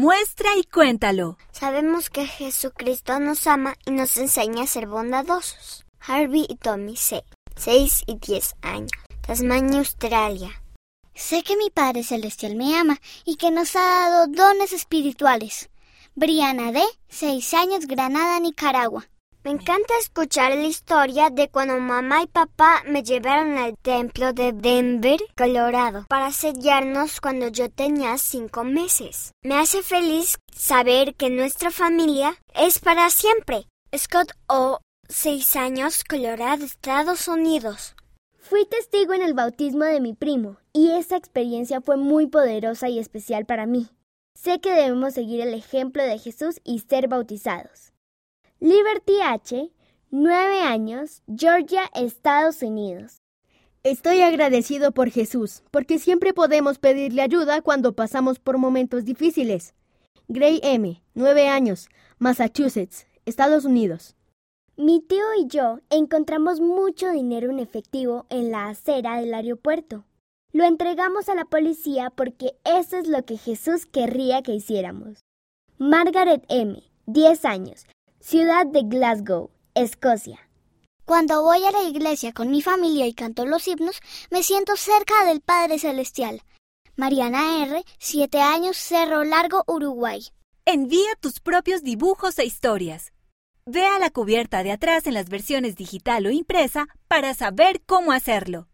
Muestra y cuéntalo. Sabemos que Jesucristo nos ama y nos enseña a ser bondadosos. Harvey y Tommy C. 6 y 10 años. Tasmania, Australia. Sé que mi Padre Celestial me ama y que nos ha dado dones espirituales. Briana D. 6 años, Granada, Nicaragua. Me encanta escuchar la historia de cuando mamá y papá me llevaron al templo de Denver, Colorado, para sellarnos cuando yo tenía cinco meses. Me hace feliz saber que nuestra familia es para siempre. Scott O, seis años, Colorado, Estados Unidos. Fui testigo en el bautismo de mi primo y esa experiencia fue muy poderosa y especial para mí. Sé que debemos seguir el ejemplo de Jesús y ser bautizados. Liberty H., 9 años, Georgia, Estados Unidos. Estoy agradecido por Jesús, porque siempre podemos pedirle ayuda cuando pasamos por momentos difíciles. Gray M., 9 años, Massachusetts, Estados Unidos. Mi tío y yo encontramos mucho dinero en efectivo en la acera del aeropuerto. Lo entregamos a la policía porque eso es lo que Jesús querría que hiciéramos. Margaret M., 10 años, ciudad de Glasgow, Escocia. Cuando voy a la iglesia con mi familia y canto los himnos, me siento cerca del Padre Celestial. Mariana R., 7 años, Cerro Largo, Uruguay. Envía tus propios dibujos e historias. Ve a la cubierta de atrás en las versiones digital o impresa para saber cómo hacerlo.